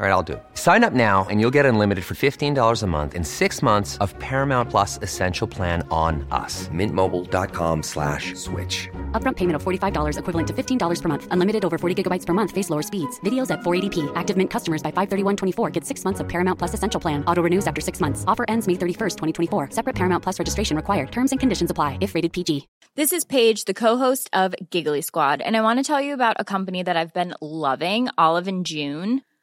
All right, I'll do it. Sign up now and you'll get unlimited for $15 a month in six months of Paramount Plus Essential Plan on us. Mintmobile.com slash switch. Upfront payment of $45 equivalent to $15 per month. Unlimited over 40 gigabytes per month. Face lower speeds. Videos at 480p. Active Mint customers by 531.24 get six months of Paramount Plus Essential Plan. Auto renews after six months. Offer ends May 31st, 2024. Separate Paramount Plus registration required. Terms and conditions apply if rated PG. This is Paige, the co-host of Giggly Squad, and I want to tell you about a company that I've been loving, Olive and June.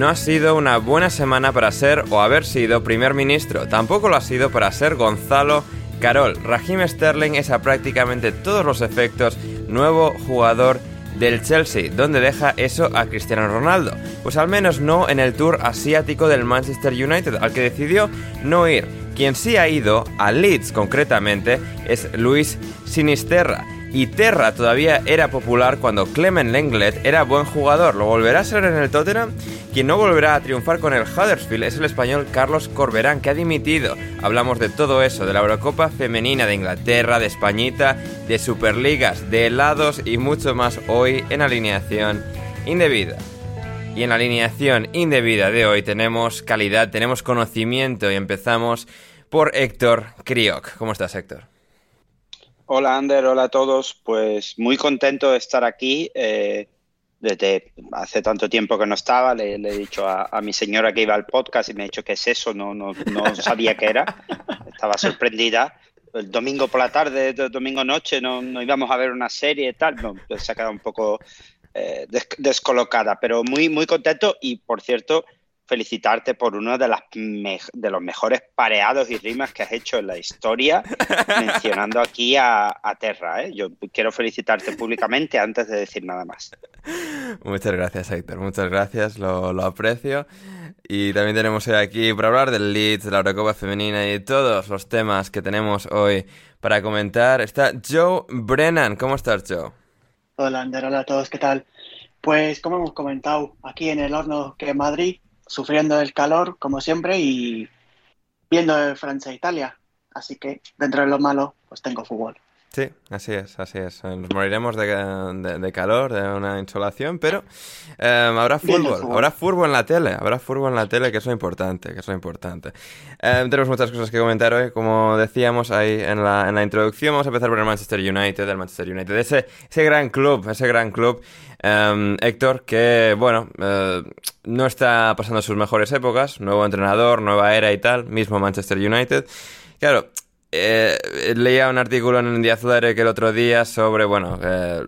No ha sido una buena semana para ser o haber sido primer ministro, tampoco lo ha sido para ser Gonzalo Carol. Raheem Sterling es a prácticamente todos los efectos nuevo jugador del Chelsea, donde deja eso a Cristiano Ronaldo. Pues al menos no en el tour asiático del Manchester United, al que decidió no ir. Quien sí ha ido, a Leeds concretamente, es Luis Sinisterra y Terra todavía era popular cuando Clement Lenglet era buen jugador. ¿Lo volverá a ser en el Tottenham? Quien no volverá a triunfar con el Huddersfield es el español Carlos Corberán, que ha dimitido. Hablamos de todo eso, de la Eurocopa femenina de Inglaterra, de Españita, de Superligas, de helados y mucho más hoy en alineación indebida. Y en la alineación indebida de hoy tenemos calidad, tenemos conocimiento y empezamos por Héctor Crioc. ¿Cómo estás, Héctor? Hola Ander, hola a todos. Pues muy contento de estar aquí. Eh, desde hace tanto tiempo que no estaba, le, he dicho a, mi señora que iba al podcast y me ha dicho que es eso, no, no, no sabía qué era. Estaba sorprendida. El domingo por la tarde, el domingo noche, no, no, íbamos a ver una serie y tal. Pues se ha quedado un poco eh, descolocada, pero muy, muy contento y por cierto, felicitarte por uno de, las de los mejores pareados y rimas que has hecho en la historia, mencionando aquí a, Terra. ¿eh? Yo quiero felicitarte públicamente antes de decir nada más. Muchas gracias, Héctor. Muchas gracias, lo, lo aprecio. Y también tenemos hoy aquí para hablar del Leeds, de la Eurocopa Femenina y de todos los temas que tenemos hoy para comentar. Está Joe Brennan. ¿Cómo estás, Joe? Hola, Ander. Hola a todos. ¿Qué tal? Pues como hemos comentado, aquí en el horno que Madrid sufriendo el calor, como siempre, y viendo Francia e Italia. Así que dentro de lo malo, pues tengo fútbol. Sí, así es, así es. Nos moriremos de, calor, de una insolación, pero em, habrá fútbol, habrá fútbol en la tele, habrá fútbol en la tele, que eso es importante, que eso es importante. Em, tenemos muchas cosas que comentar hoy, como decíamos ahí en la, en la introducción, vamos a empezar por el Manchester United, el Manchester United, ese, ese gran club, ese gran club, em, Héctor, que, bueno, eh, no está pasando sus mejores épocas, nuevo entrenador, nueva era y tal, mismo Manchester United. Claro, eh, leía un artículo en Díaz que el otro día sobre, bueno, eh,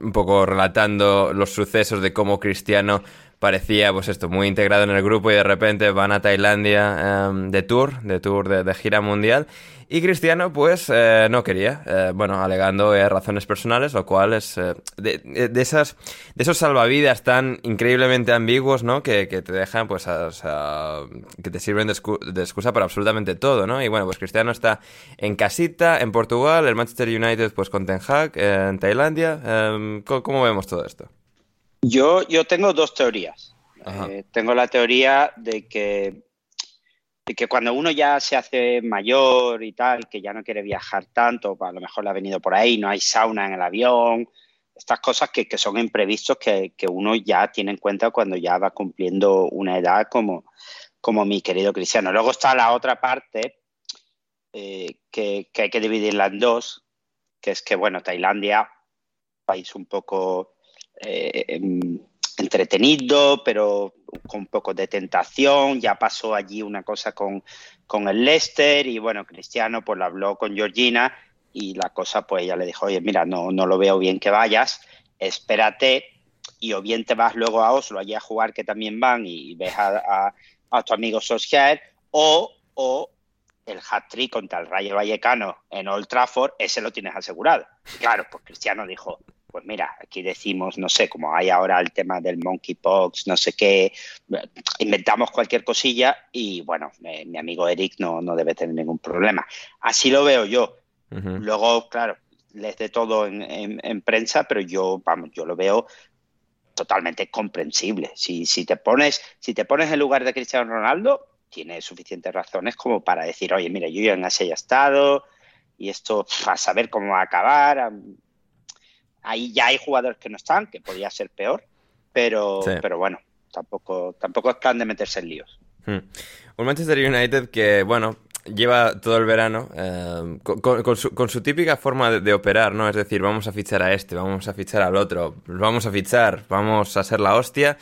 un poco relatando los sucesos de cómo Cristiano parecía, pues esto, muy integrado en el grupo y de repente van a Tailandia em, de tour, de tour de, gira mundial. Y Cristiano, pues, eh, no quería, eh, bueno, alegando eh, razones personales, lo cual es de, esas, de esos salvavidas tan increíblemente ambiguos, ¿no? Que, te dejan, pues, o sea, que te sirven de, de, excusa para absolutamente todo, ¿no? Y bueno, pues Cristiano está en casita, en Portugal, el Manchester United, pues, con Ten Hag, en Tailandia. Em, ¿cómo, vemos todo esto? Yo, yo tengo dos teorías. tengo la teoría de que que cuando uno ya se hace mayor y tal, que ya no quiere viajar tanto, pues a lo mejor le ha venido por ahí, no hay sauna en el avión, estas cosas que, son imprevistos que, uno ya tiene en cuenta cuando ya va cumpliendo una edad como, como mi querido Cristiano. Luego está la otra parte eh, que, hay que dividirla en dos, que es que, bueno, Tailandia, país un poco eh, em, entretenido, pero con un poco de tentación. Ya pasó allí una cosa con, con el Leicester y bueno, Cristiano pues lo habló con Georgina y la cosa pues ella le dijo, oye, mira, no, no lo veo bien que vayas, espérate y o bien te vas luego a Oslo allí a jugar que también van y ves a, a, tu amigo Solskjaer o, o el hat-trick contra el Rayo Vallecano en Old Trafford, ese lo tienes asegurado. Claro, pues Cristiano dijo, pues mira, aquí decimos, no sé, como hay ahora el tema del monkeypox, no sé qué, inventamos cualquier cosilla y bueno, mi amigo Eric no, no, debe tener ningún problema. Así lo veo yo. Luego, claro, les de todo en, prensa, pero yo, vamos, yo lo veo totalmente comprensible. Si, si, te pones, si te pones en lugar de Cristiano Ronaldo, tiene suficientes razones como para decir, oye, mira, yo ya en ese estado y esto a saber cómo va a acabar Ahí ya hay jugadores que no están, que podría ser peor, pero, pero bueno, tampoco, tampoco están de meterse en líos. Hmm. Un Manchester United que, bueno, lleva todo el verano eh, con, su, típica forma de, operar, ¿no? Es decir, vamos a fichar a este, vamos a fichar al otro, vamos a fichar, vamos a ser la hostia.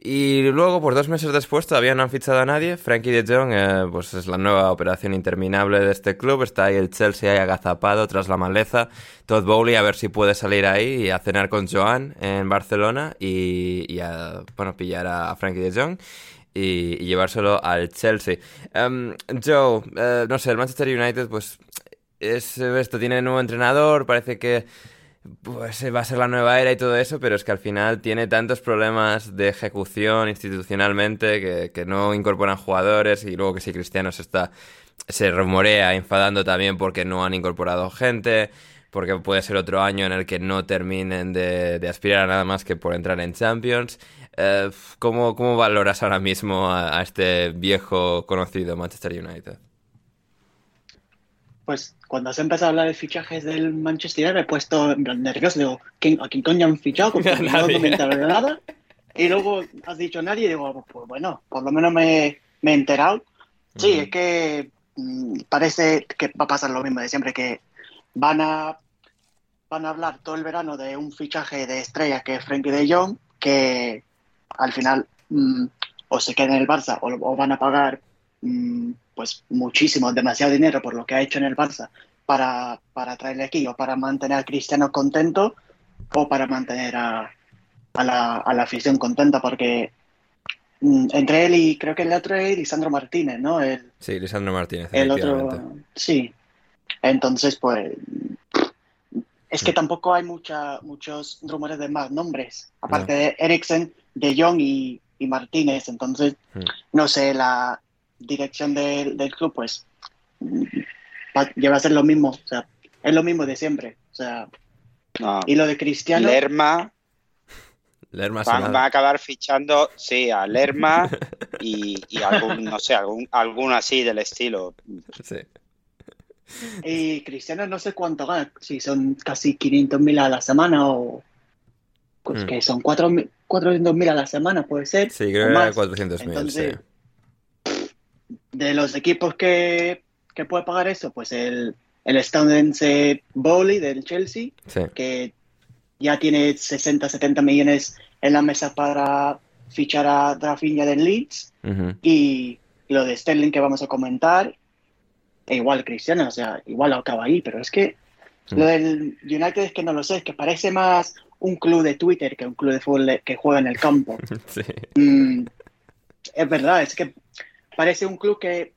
Y luego, pues dos meses después, todavía no han fichado a nadie. Frankie de Jong, eh, pues es la nueva operación interminable de este club. Está ahí el Chelsea ahí agazapado tras la maleza. Todd Bowley a ver si puede salir ahí y a cenar con Joan en Barcelona y, a, bueno, pillar a, Frankie de Jong. Y, llevárselo al Chelsea. Um, Joe, eh, no sé, el Manchester United, pues es esto, tiene nuevo entrenador, parece que pues va a ser la nueva era y todo eso, pero es que al final tiene tantos problemas de ejecución institucionalmente que, no incorporan jugadores y luego que si Cristiano se está se rumorea enfadando también porque no han incorporado gente, porque puede ser otro año en el que no terminen de, aspirar a nada más que por entrar en Champions. Eh, ¿cómo, valoras ahora mismo a este viejo conocido Manchester United? pues cuando has empezado a hablar de fichajes del Manchester me he puesto nervioso. Digo, ¿a quién coño han fichado? Porque no he comentado nada. Y luego has dicho nadie y digo, pues bueno, por lo menos me, he enterado. Sí, es que mm, parece que va a pasar lo mismo de siempre, que van a, van a hablar todo el verano de un fichaje de estrella que es Frankie de Jong, que al final mm, o se queda en el Barça o, van a pagar mm, pues muchísimo, demasiado dinero por lo que ha hecho en el Barça para, para traerle aquí o para mantener a Cristiano contento o para mantener a, a, la, a la, afición contenta porque mm, entre él y creo que el otro es Lisandro Martínez, ¿no? El, sí, Lisandro Martínez. El otro, sí. Entonces, pues es que mm. tampoco hay mucha, muchos rumores de más nombres, aparte de Eriksen, de Jong y, y Martínez. Entonces, mm. no sé, la, dirección del, del club, pues lleva a ser lo mismo, o sea, es lo mismo de siempre, o sea, y lo de Cristiano. Lerma. Lerma van, a acabar fichando, sí, a Lerma y, y algún, no sé, algún, algún así del estilo. Sí. Y Cristiano no sé cuánto gana, si son casi 500 mil a la semana o pues, mm. que son 400 mil a la semana, puede ser. Sí, creo que era 400 mil. Sí de los equipos que, que puede pagar eso, pues el, el estadounidense Bowley del Chelsea, que ya tiene 60, 70 millones en la mesa para fichar a Drafinha del Leeds, y, lo de Sterling que vamos a comentar, e igual Cristiano, o sea, igual acaba ahí, pero es que lo del United es que no lo sé, es que parece más un club de Twitter que un club de fútbol que juega en el campo. Sí. Mm, es verdad, es que parece un club que,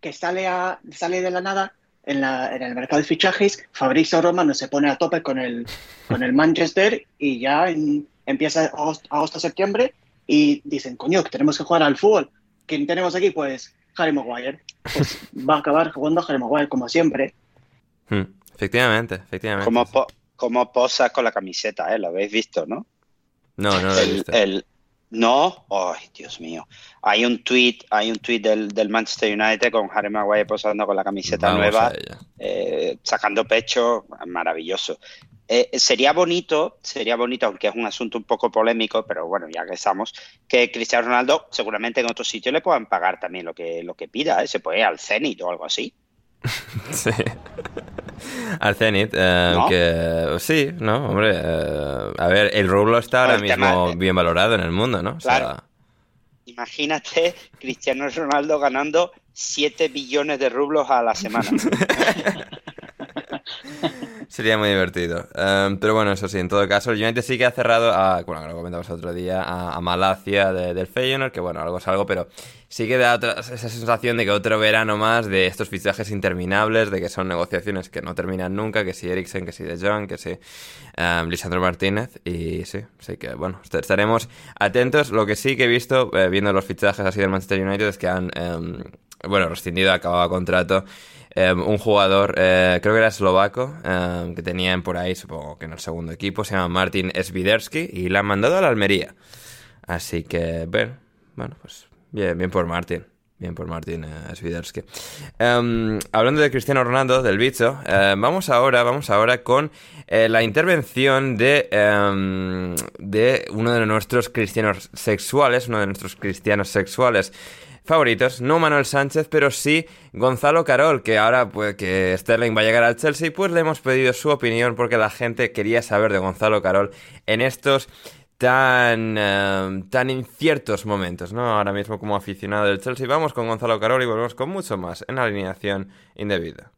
que sale, a, sale de la nada en, la, en el mercado de fichajes. Fabrizio Romano se pone a tope con el, con el Manchester y ya en- empieza agosto, agosto, septiembre y dicen, coño, que tenemos que jugar al fútbol. ¿Quién tenemos aquí? Pues Harry Maguire. Pues va a acabar jugando a Harry Maguire, como siempre. Hmm, Efectivamente, efectivamente. Como, po- como posa con la camiseta, ¿eh? Lo habéis visto, ¿no? No, no lo he El, visto. el- no, ay, Dios mío. Hay un tweet, hay un tweet del, del Manchester United con Harry Maguire posando con la camiseta Vamos nueva, eh, sacando pecho, maravilloso. Eh, sería bonito, sería bonito, aunque es un asunto un poco polémico, pero bueno, ya que estamos, que Cristiano Ronaldo seguramente en otro sitio le puedan pagar también lo que, lo que pida, ¿eh? Se puede ir al Zenit o algo así. Sí. Al Zenit, eh, ¿No? que sí, ¿no? Hombre, eh, a ver, el rublo está ahora tema mismo bien valorado en el mundo, ¿no? O sea, Claro. Imagínate Cristiano Ronaldo ganando 7 billones de rublos a la semana. Sería muy divertido. Em, pero bueno, eso sí, en todo caso, el United sí que ha cerrado a, bueno, lo comentamos otro día, a, a Malacia de- del Feyenoord, que bueno, algo es algo, pero sí que da otra- esa sensación de que otro verano más de estos fichajes interminables, de que son negociaciones que no terminan nunca, que si Eriksen, que si De Jong, que si em, Lisandro Martínez, y sí, sí que bueno, est- estaremos atentos. Lo que sí que he visto, eh, viendo los fichajes así del Manchester United, es que han, em, bueno, rescindido, acababa contrato. Eh, un jugador, eh, creo que era eslovaco, eh, que tenían por ahí, supongo que en el segundo equipo, se llama Martin Sviderski y la han mandado a la Almería. Así que, bueno, bueno pues bien, bien por Martin. Bien por Martin eh, Sviderski. Em, hablando de Cristiano Ronaldo, del bicho, eh, vamos ahora, vamos ahora con eh, la intervención de, em, de uno de nuestros cristianos sexuales, uno de nuestros cristianos sexuales favoritos, no Manuel Sánchez, pero sí Gonzalo Carol, que ahora pues que Sterling va a llegar al Chelsea, pues le hemos pedido su opinión porque la gente quería saber de Gonzalo Carol en estos tan, eh, tan inciertos momentos, ¿no? Ahora mismo como aficionado del Chelsea. Vamos con Gonzalo Carol y volvemos con mucho más en alineación indebida.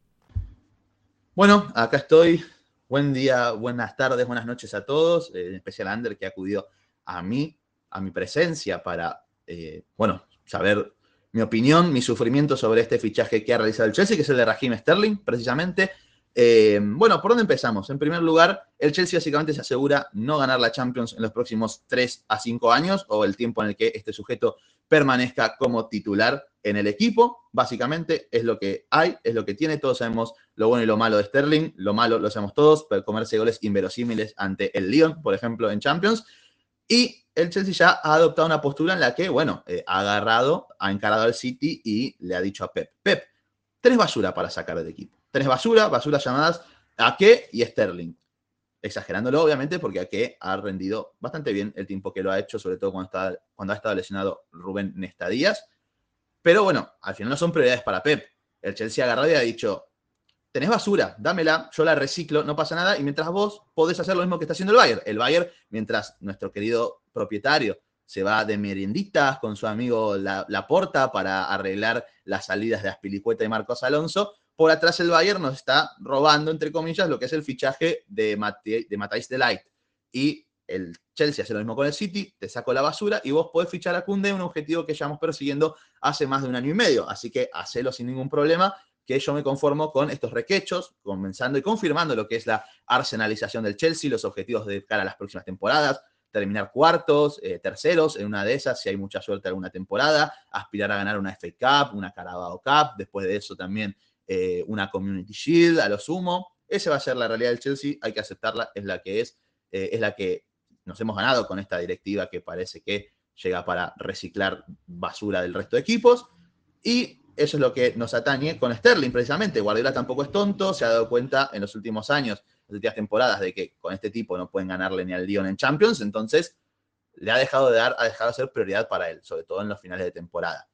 Bueno, acá estoy. Buen día, buenas tardes, buenas noches a todos, eh, en especial a Ander que acudió a mí, a mi presencia para, eh, bueno, saber mi opinión, mi sufrimiento sobre este fichaje que ha realizado el Chelsea, que es el de Raheem Sterling, precisamente. Eh, bueno, ¿por dónde empezamos? En primer lugar, el Chelsea básicamente se asegura no ganar la Champions en los próximos 3 a 5 años o el tiempo en el que este sujeto permanezca como titular en el equipo. Básicamente es lo que hay, es lo que tiene. Todos sabemos lo bueno y lo malo de Sterling. Lo malo lo sabemos todos, pero comerse goles inverosímiles ante el Lyon, por ejemplo, en Champions. Y el Chelsea ya ha adoptado una postura en la que, bueno, eh, ha agarrado, ha encarado al City y le ha dicho a Pep, Pep, tenés basura para sacar del equipo. Tenés basura, basura llamadas Ake y Sterling. Exagerándolo, obviamente, porque Ake ha rendido bastante bien el tiempo que lo ha hecho, sobre todo cuando, ha estado lesionado Rubén Nesta Díaz. Pero bueno, al final no son prioridades para Pep. El Chelsea ha agarrado y ha dicho, tenés basura, dámela, yo la reciclo, no pasa nada, y mientras vos podés hacer lo mismo que está haciendo el Bayern. El Bayern, mientras nuestro querido propietario se va de merienditas con su amigo La, Laporta para arreglar las salidas de Aspilicueta y Marcos Alonso, por atrás el Bayern nos está robando, entre comillas, lo que es el fichaje de, Mate, de de Light. Y el Chelsea hace lo mismo con el City, te saco la basura y vos podés fichar a Kunde, un objetivo que llevamos persiguiendo hace más de un año y medio. Así que hacelo sin ningún problema, que yo me conformo con estos requechos, comenzando y confirmando lo que es la arsenalización del Chelsea, los objetivos de cara a las próximas temporadas, terminar cuartos, eh, terceros, en una de esas, si hay mucha suerte alguna temporada, aspirar a ganar una FA Cup, una Carabao Cup, después de eso también eh, una Community Shield a lo sumo. Esa va a ser la realidad del Chelsea, hay que aceptarla, es la que es, eh, es la que nos hemos ganado con esta directiva que parece que llega para reciclar basura del resto de equipos. Y eso es lo que nos atañe con Sterling, precisamente. Guardiola tampoco es tonto, se ha dado cuenta en los últimos años, las últimas temporadas, de que con este tipo no pueden ganarle ni al Lyon en Champions, entonces le ha dejado de dar, ha dejado de ser prioridad para él, sobre todo en los finales de temporada.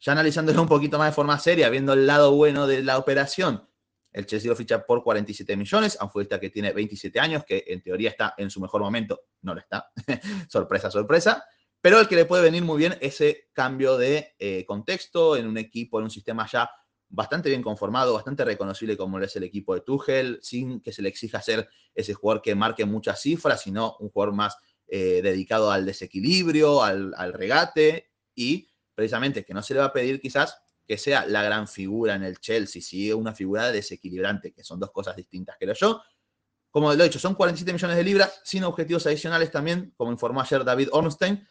Ya analizándolo un poquito más de forma seria, viendo el lado bueno de la operación, el Chelsea lo ficha por 47 millones, a un futbolista que tiene 27 años, que en teoría está en su mejor momento, no lo está, sorpresa, sorpresa, pero el que le puede venir muy bien ese cambio de eh, contexto en un equipo, en un sistema ya bastante bien conformado, bastante reconocible como es el equipo de Tuchel, sin que se le exija ser ese jugador que marque muchas cifras, sino un jugador más eh, dedicado al desequilibrio, al, regate y precisamente que no se le va a pedir quizás que sea la gran figura en el Chelsea, si una figura desequilibrante, que son dos cosas distintas, creo yo. Como lo he dicho, son 47 millones de libras, sin objetivos adicionales también, como informó ayer David Ornstein,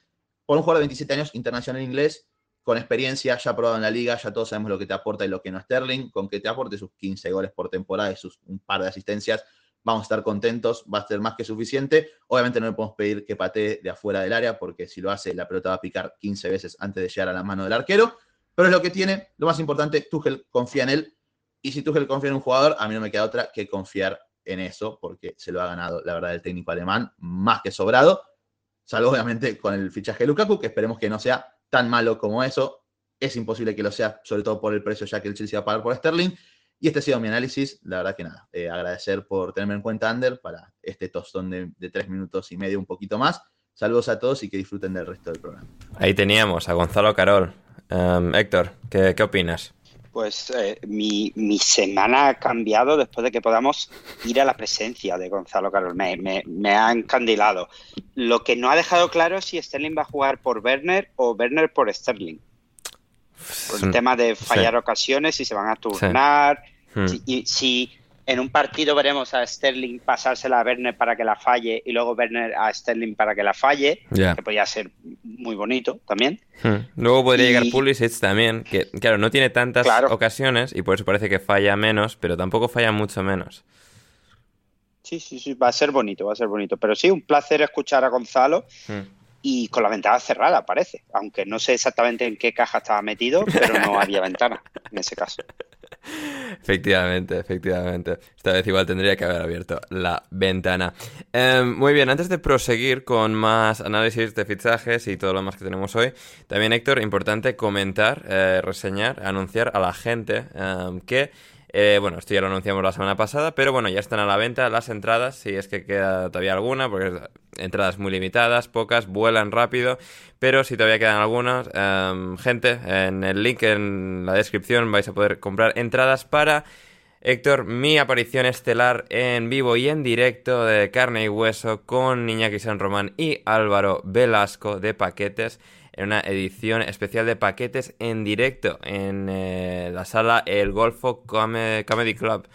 por un jugador de 27 años, internacional inglés, con experiencia, ya probado en la liga, ya todos sabemos lo que te aporta y lo que no Sterling, con que te aporte sus 15 goles por temporada y sus un par de asistencias, vamos a estar contentos, va a ser más que suficiente. Obviamente no le podemos pedir que patee de afuera del área, porque si lo hace, la pelota va a picar 15 veces antes de llegar a la mano del arquero, pero es lo que tiene, lo más importante, Tuchel confía en él, y si Tuchel confía en un jugador, a mí no me queda otra que confiar en eso, porque se lo ha ganado, la verdad, el técnico alemán, más que sobrado, salvo obviamente con el fichaje de Lukaku, que esperemos que no sea tan malo como eso. Es imposible que lo sea, sobre todo por el precio ya que el Chelsea va a pagar por Sterling. Y este ha sido mi análisis. La verdad que nada, eh, agradecer por tenerme en cuenta, Ander, para este tostón de, tres minutos y medio, un poquito más. Saludos a todos y que disfruten del resto del programa. Ahí teníamos a Gonzalo Carol. Um, Héctor, ¿qué, ¿qué opinas? Pues eh, mi, mi, semana ha cambiado después de que podamos ir a la presencia de Gonzalo Carol. Me, me, me, ha encandilado. Lo que no ha dejado claro es si Sterling va a jugar por Werner o Werner por Sterling. Por el tema de fallar sí. ocasiones, si se van a turnar, sí. hmm. si, y, si en un partido veremos a Sterling pasársela a Werner para que la falle y luego Werner a Sterling para que la falle, yeah. que podría ser muy bonito también. Hmm. Luego podría y... llegar Pulisic también, que claro, no tiene tantas claro. ocasiones y por eso parece que falla menos, pero tampoco falla mucho menos. Sí, sí, sí, va a ser bonito, va a ser bonito. Pero sí, un placer escuchar a Gonzalo. Hmm y con la ventana cerrada, parece. Aunque no sé exactamente en qué caja estaba metido, pero no había ventana en ese caso. Efectivamente, efectivamente. Esta vez igual tendría que haber abierto la ventana. Eh, muy bien, antes de proseguir con más análisis de fichajes y todo lo más que tenemos hoy, también Héctor, importante comentar, eh, reseñar, anunciar a la gente eh, que eh, bueno, esto ya lo anunciamos la semana pasada, pero bueno, ya están a la venta las entradas, si es que queda todavía alguna, porque entradas muy limitadas, pocas, vuelan rápido, pero si todavía quedan algunas, eh, gente, en el link en la descripción vais a poder comprar entradas para... Héctor, mi aparición estelar en vivo y en directo de carne y hueso con Iñaki San Román y Álvaro Velasco de Paquetes en una edición especial de paquetes en directo en eh, la sala El Golfo Comedy Club.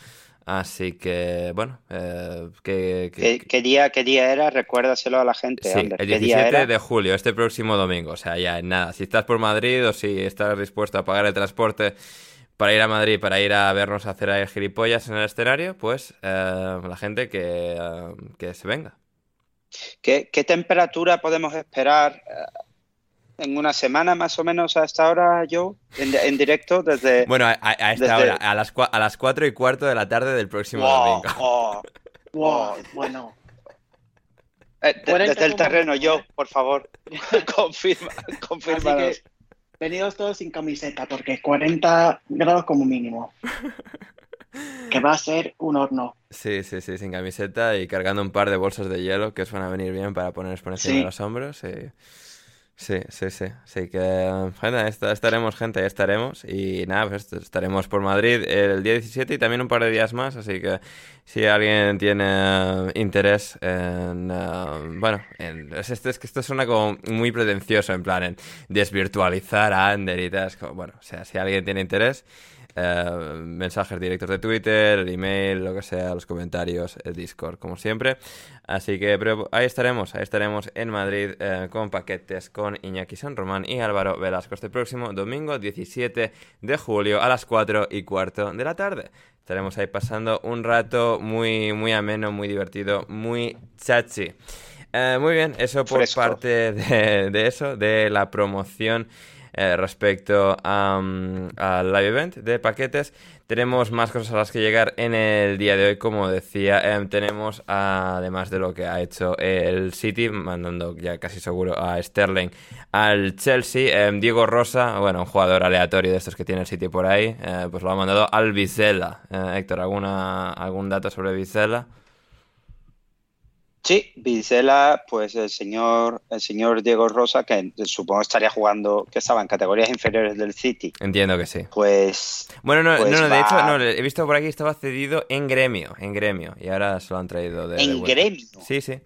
Así que, bueno, eh, que, que, ¿Qué, ¿Qué, día, ¿qué día era? Recuérdaselo a la gente. Sí, Ander. el 17 de julio, este próximo domingo. O sea, ya nada. Si estás por Madrid o si estás dispuesto a pagar el transporte para ir a Madrid, para ir a vernos hacer ahí gilipollas en el escenario, pues eh, la gente que, que se venga. ¿Qué, ¿Qué, temperatura podemos esperar en una semana más o menos a esta hora, Joe, en, en directo desde... Bueno, a, a esta desde... hora, a las, a las 4 y cuarto de la tarde del próximo wow, domingo. Oh, wow, bueno. Eh, de, desde el terreno, Joe, por favor, confirma, confirma. Que, venidos todos sin camiseta, porque 40 grados como mínimo. que va a ser un horno. Sí, sí, sí, sin camiseta y cargando un par de bolsas de hielo que os van a venir bien para poneros por encima sí. de los hombros. Y... Sí, sí, sí. Sí, que gente, estaremos, gente, estaremos. Y nada, pues estaremos por Madrid el día 17 y también un par de días más. Así que si alguien tiene interés en. Uh, bueno, en, es, es, que esto suena como muy pretencioso, en plan, en desvirtualizar a Ander y tal. Bueno, o sea, si alguien tiene interés. Uh, mensajes directos de Twitter, el email, lo que sea, los comentarios, el Discord, como siempre. Así que pero ahí estaremos, ahí estaremos en Madrid uh, con paquetes con Iñaki San Román y Álvaro Velasco este próximo domingo 17 de julio a las 4 y cuarto de la tarde. Estaremos ahí pasando un rato muy, muy ameno, muy divertido, muy chachi. Uh, muy bien, eso por Fresco. parte de, de eso, de la promoción eh, respecto um, al live event de paquetes. Tenemos más cosas a las que llegar en el día de hoy, como decía. Eh, tenemos, además de lo que ha hecho el City, mandando ya casi seguro a Sterling al Chelsea, eh, Diego Rosa, bueno, un jugador aleatorio de estos que tiene el City por ahí, eh, pues lo ha mandado al Vizela. Eh, Héctor, ¿alguna, ¿algún dato sobre Vizela? Sí, Vizela, pues el señor, el señor Diego Rosa, que supongo estaría jugando, que estaba en categorías inferiores del City. Entiendo que sí. Pues. Bueno, no, pues no, no, de va- hecho, no, he visto por aquí que estaba cedido en gremio, en gremio, y ahora se lo han traído de, ¿En gremio? Sí, sí.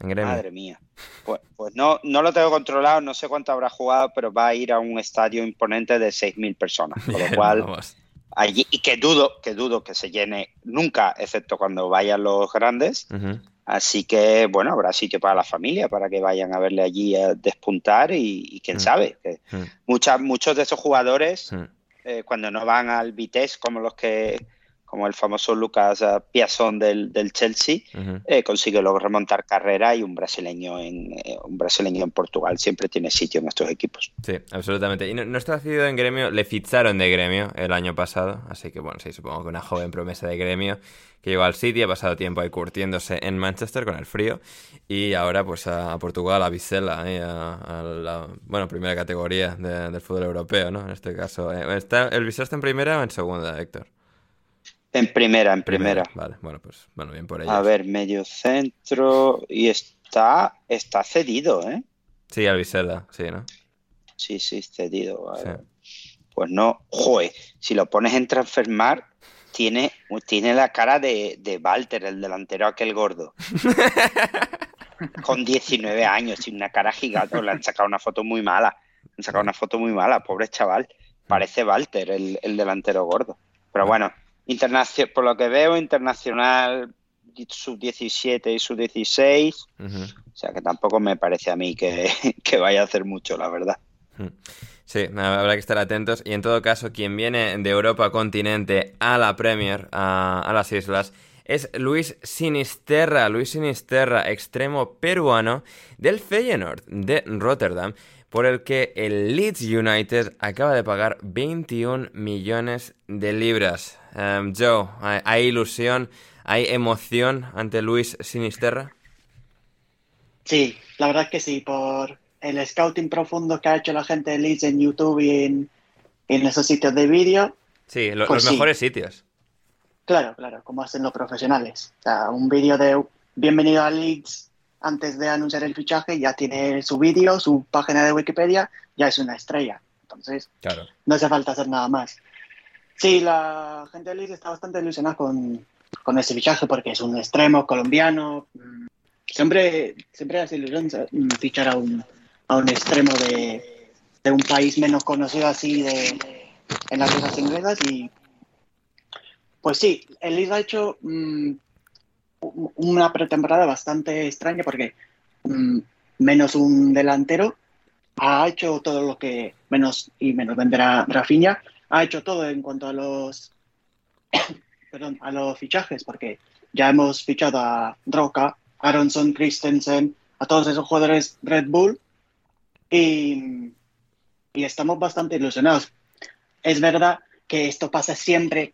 En gremio. Madre mía. Pues, pues no, no lo tengo controlado, no sé cuánto habrá jugado, pero va a ir a un estadio imponente de 6.000 personas. Con lo cual, vamos. Allí, y que dudo, que dudo que se llene nunca, excepto cuando vayan los grandes. Así que, bueno, habrá sitio para la familia, para que vayan a verle allí a despuntar y, y quién Mm. sabe. que Mm, muchas, muchos de esos jugadores, mm. eh, cuando no van al Vitesse, como los que, como el famoso Lucas Piazón del, del Chelsea, eh, consigue luego remontar carrera y un brasileño en eh, un brasileño en Portugal siempre tiene sitio en estos equipos. Sí, absolutamente. Y no, no está cedido en gremio, le ficharon de gremio el año pasado, así que bueno, sí, supongo que una joven promesa de gremio que llegó al City, ha pasado tiempo ahí curtiéndose en Manchester con el frío y ahora pues a, Portugal, a Vizela, a la, bueno, primera categoría de- del fútbol europeo, ¿no? En este caso, eh, ¿está, ¿el Vizela está en primera o en segunda, Héctor? En primera, en primera. Vale, bueno, pues bueno, bien por ellos. A ver, medio centro y está, está cedido, ¿eh? Sí, al Vizela, sí, ¿no? Sí, sí, cedido. Sí. ver. Pues no, joder, si lo pones en Transfermarkt, tiene, tiene la cara de, de Walter, el delantero aquel gordo. Con 19 años y una cara gigante. Le han sacado una foto muy mala. Le han sacado una foto muy mala, pobre chaval. Parece Walter, el, el delantero gordo. Pero bueno, internacio- por lo que veo, internacional sub-17 y sub-16. Ujú. O sea que tampoco me parece a mí que, que vaya a hacer mucho, la verdad. Sí, habrá que estar atentos. Y en todo caso, quien viene de Europa continente a la Premier, a, a las islas, es Luis Sinisterra. Luis Sinisterra, extremo peruano del Feyenoord de Rotterdam, por el que el Leeds United acaba de pagar 21 millones de libras. Em, Joe, ¿hay, ilusión, hay emoción ante Luis Sinisterra? Sí, la verdad que sí, por el scouting profundo que ha hecho la gente de Leeds en YouTube y en, en esos sitios de vídeo. Sí, lo- Pues los sí. mejores sitios. Claro, claro, como hacen los profesionales. O sea, un vídeo de bienvenido a Leeds antes de anunciar el fichaje, ya tiene su vídeo, su página de Wikipedia, ya es una estrella. Entonces, Claro. no hace falta hacer nada más. Sí, la gente de Leeds está bastante ilusionada con, con este fichaje porque es un extremo colombiano. Siempre, siempre hace ilusión mm, fichar a un, a un extremo de, de un país menos conocido así de, en las ligas inglesas y pues sí, el Leeds ha hecho mm, u- una pretemporada bastante extraña porque mm, menos un delantero ha hecho todo lo que menos y menos venderá Rafinha ha hecho todo en cuanto a los perdón, a los fichajes porque ya hemos fichado a Roca, Aronson, Christensen, a todos esos jugadores Red Bull y, y estamos bastante ilusionados. Es verdad que esto pasa siempre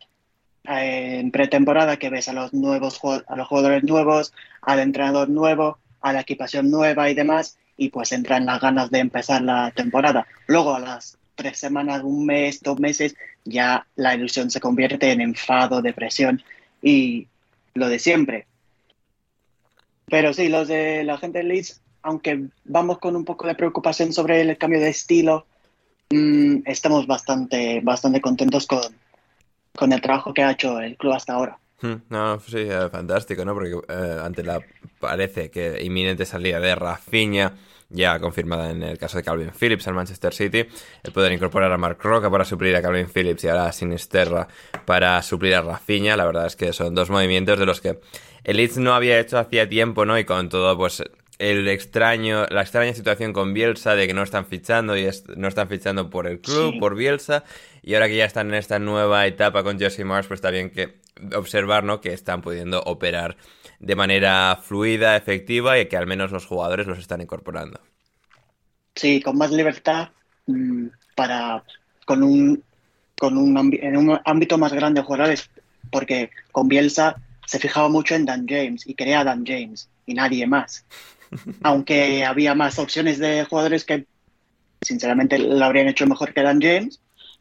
en pretemporada que ves a los nuevos a los jugadores nuevos, al entrenador nuevo, a la equipación nueva y demás, y pues entran las ganas de empezar la temporada. Luego a las tres semanas, un mes, dos meses, ya la ilusión se convierte en enfado, depresión y lo de siempre. Pero sí, los de la gente de Leeds, aunque vamos con un poco de preocupación sobre el cambio de estilo, mm, estamos bastante, bastante contentos con, con el trabajo que ha hecho el club hasta ahora. Hmm, No, sí, eh, fantástico, ¿no? Porque eh, ante la parece que inminente salida de Rafinha, ya confirmada en el caso de Calvin Phillips al Manchester City, el poder incorporar a Mark Roca para suplir a Calvin Phillips y ahora a Sinisterra para suplir a Rafinha, la verdad es que son dos movimientos de los que el Leeds no había hecho hacía tiempo, ¿no? Y con todo, pues el extraño, la extraña situación con Bielsa de que no están fichando y es- no están fichando por el club, Sí. por Bielsa, y ahora que ya están en esta nueva etapa con Jesse Mars, pues está bien que observar, ¿no? Que están pudiendo operar de manera fluida, efectiva y que al menos los jugadores los están incorporando. Sí, con más libertad mm, para con un con un en un ámbito más grande de jugadores, porque con Bielsa se fijaba mucho en Dan James y quería a Dan James y nadie más. Aunque había más opciones de jugadores que sinceramente lo habrían hecho mejor que Dan James,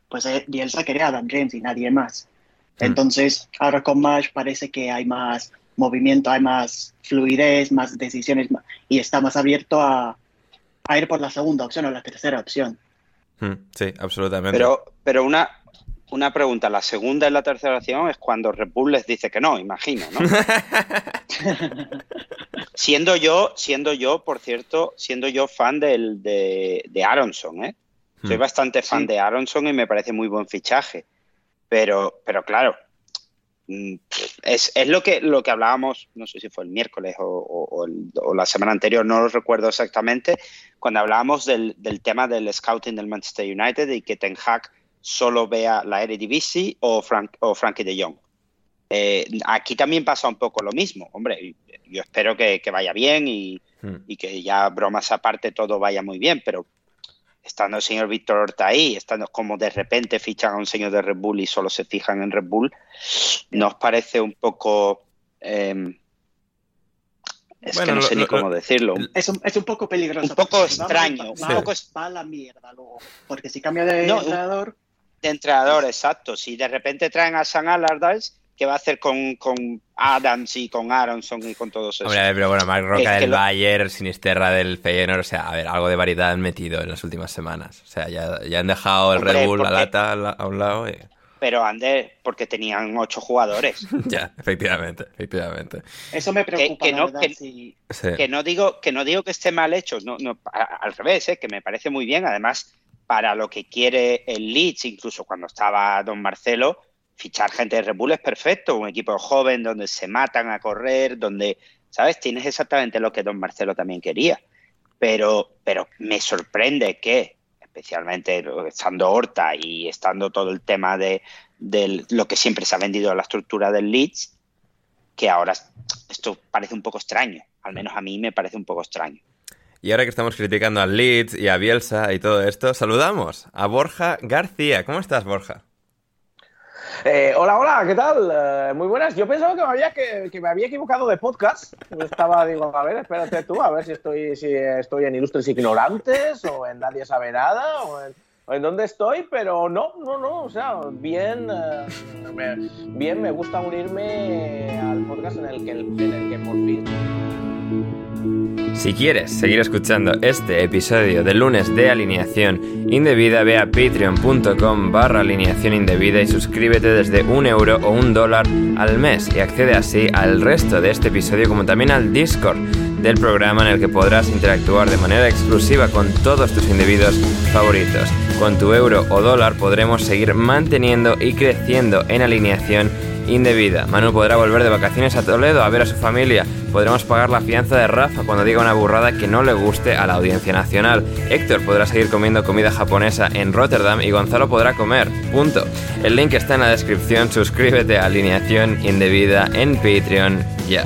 pues eh, Bielsa quería a Dan James y nadie más. Mm. Entonces, ahora con Mash parece que hay más movimiento, hay más fluidez, más decisiones y está más abierto a, a ir por la segunda opción o la tercera opción. Mm, Sí, absolutamente. Pero, pero una, una pregunta, la segunda y la tercera opción es cuando Red Bull les dice que no, imagino, ¿no? siendo yo, siendo yo, por cierto, siendo yo fan del, de, de Aronson, ¿eh? Soy Hmm. bastante fan Sí. de Aronson y me parece muy buen fichaje. Pero, pero claro, mm, es, es lo que lo que hablábamos, no sé si fue el miércoles o, o- o el- o la semana anterior, no lo recuerdo exactamente, cuando hablábamos del, del tema del scouting del Manchester United y que Ten Hag solo vea la Eredivisie o, Frank, o Frankie de Jong. Eh, aquí también pasa un poco lo mismo. Hombre, yo espero que, que vaya bien y, Mm. y que ya bromas aparte todo vaya muy bien, pero estando el señor Víctor Horta ahí, estando como de repente fichan a un señor de Red Bull y solo se fijan en Red Bull, ¿nos parece un poco... eh, es Bueno, que no lo- sé ni lo- cómo lo- decirlo. Es un, es un poco peligroso. Un poco va extraño, un poco a la mierda luego. Porque si cambia de No, un- entrenador, de entrenador, exacto. Si de repente traen a San Allardyce, ¿qué va a hacer con, con Adams y con Aronson y con todos esos? Hombre, a ver, pero bueno, Marc Roca Que- que del lo- Bayern, Sinisterra del Feyenoord, o sea, a ver, algo de variedad han metido en las últimas semanas. O sea, ya, ya han dejado el Hombre, Red Bull, la lata a un lado y... Pero Ander, porque tenían ocho jugadores. Ya, efectivamente, efectivamente. eso me preocupa, que no- verdad. que- si- Sí. que no digo que no digo que esté mal hecho, no, no, al revés, ¿eh? que me parece muy bien. Además, para lo que quiere el Leeds, incluso cuando estaba Don Marcelo, fichar gente de Red es perfecto. Un equipo joven donde se matan a correr, donde, ¿sabes? Tienes exactamente lo que Don Marcelo también quería. Pero, pero me sorprende que, especialmente estando Horta y estando todo el tema de, de lo que siempre se ha vendido la estructura del Leeds, que ahora esto parece un poco extraño. Al menos a mí me parece un poco extraño. Y ahora que estamos criticando al Leeds y a Bielsa y todo esto, saludamos a Borja García. ¿Cómo estás, Borja? Eh, hola, hola, ¿qué tal? Eh, muy buenas. Yo pensaba que me, había, equivocado de podcast. Estaba, digo, a ver, espérate tú, a ver si estoy, si estoy en Ilustres Ignorantes o en Nadie Sabe Nada o en, o en dónde estoy, pero no, no, no. O sea, bien, eh, me, bien, me gusta unirme al podcast en el que, en el que por fin. Si quieres seguir escuchando este episodio de lunes de alineación indebida, ve a patreon.com barra alineación indebida y suscríbete desde un euro o un dólar al mes y accede así al resto de este episodio como también al Discord del programa en el que podrás interactuar de manera exclusiva con todos tus individuos favoritos. Con tu euro o dólar podremos seguir manteniendo y creciendo en alineación indebida. Manu podrá volver de vacaciones a Toledo a ver a su familia. Podremos pagar la fianza de Rafa cuando diga una burrada que no le guste a la audiencia nacional. Héctor podrá seguir comiendo comida japonesa en Rotterdam y Gonzalo podrá comer. Punto. El link está en la descripción. Suscríbete a Alineación Indebida en Patreon ya.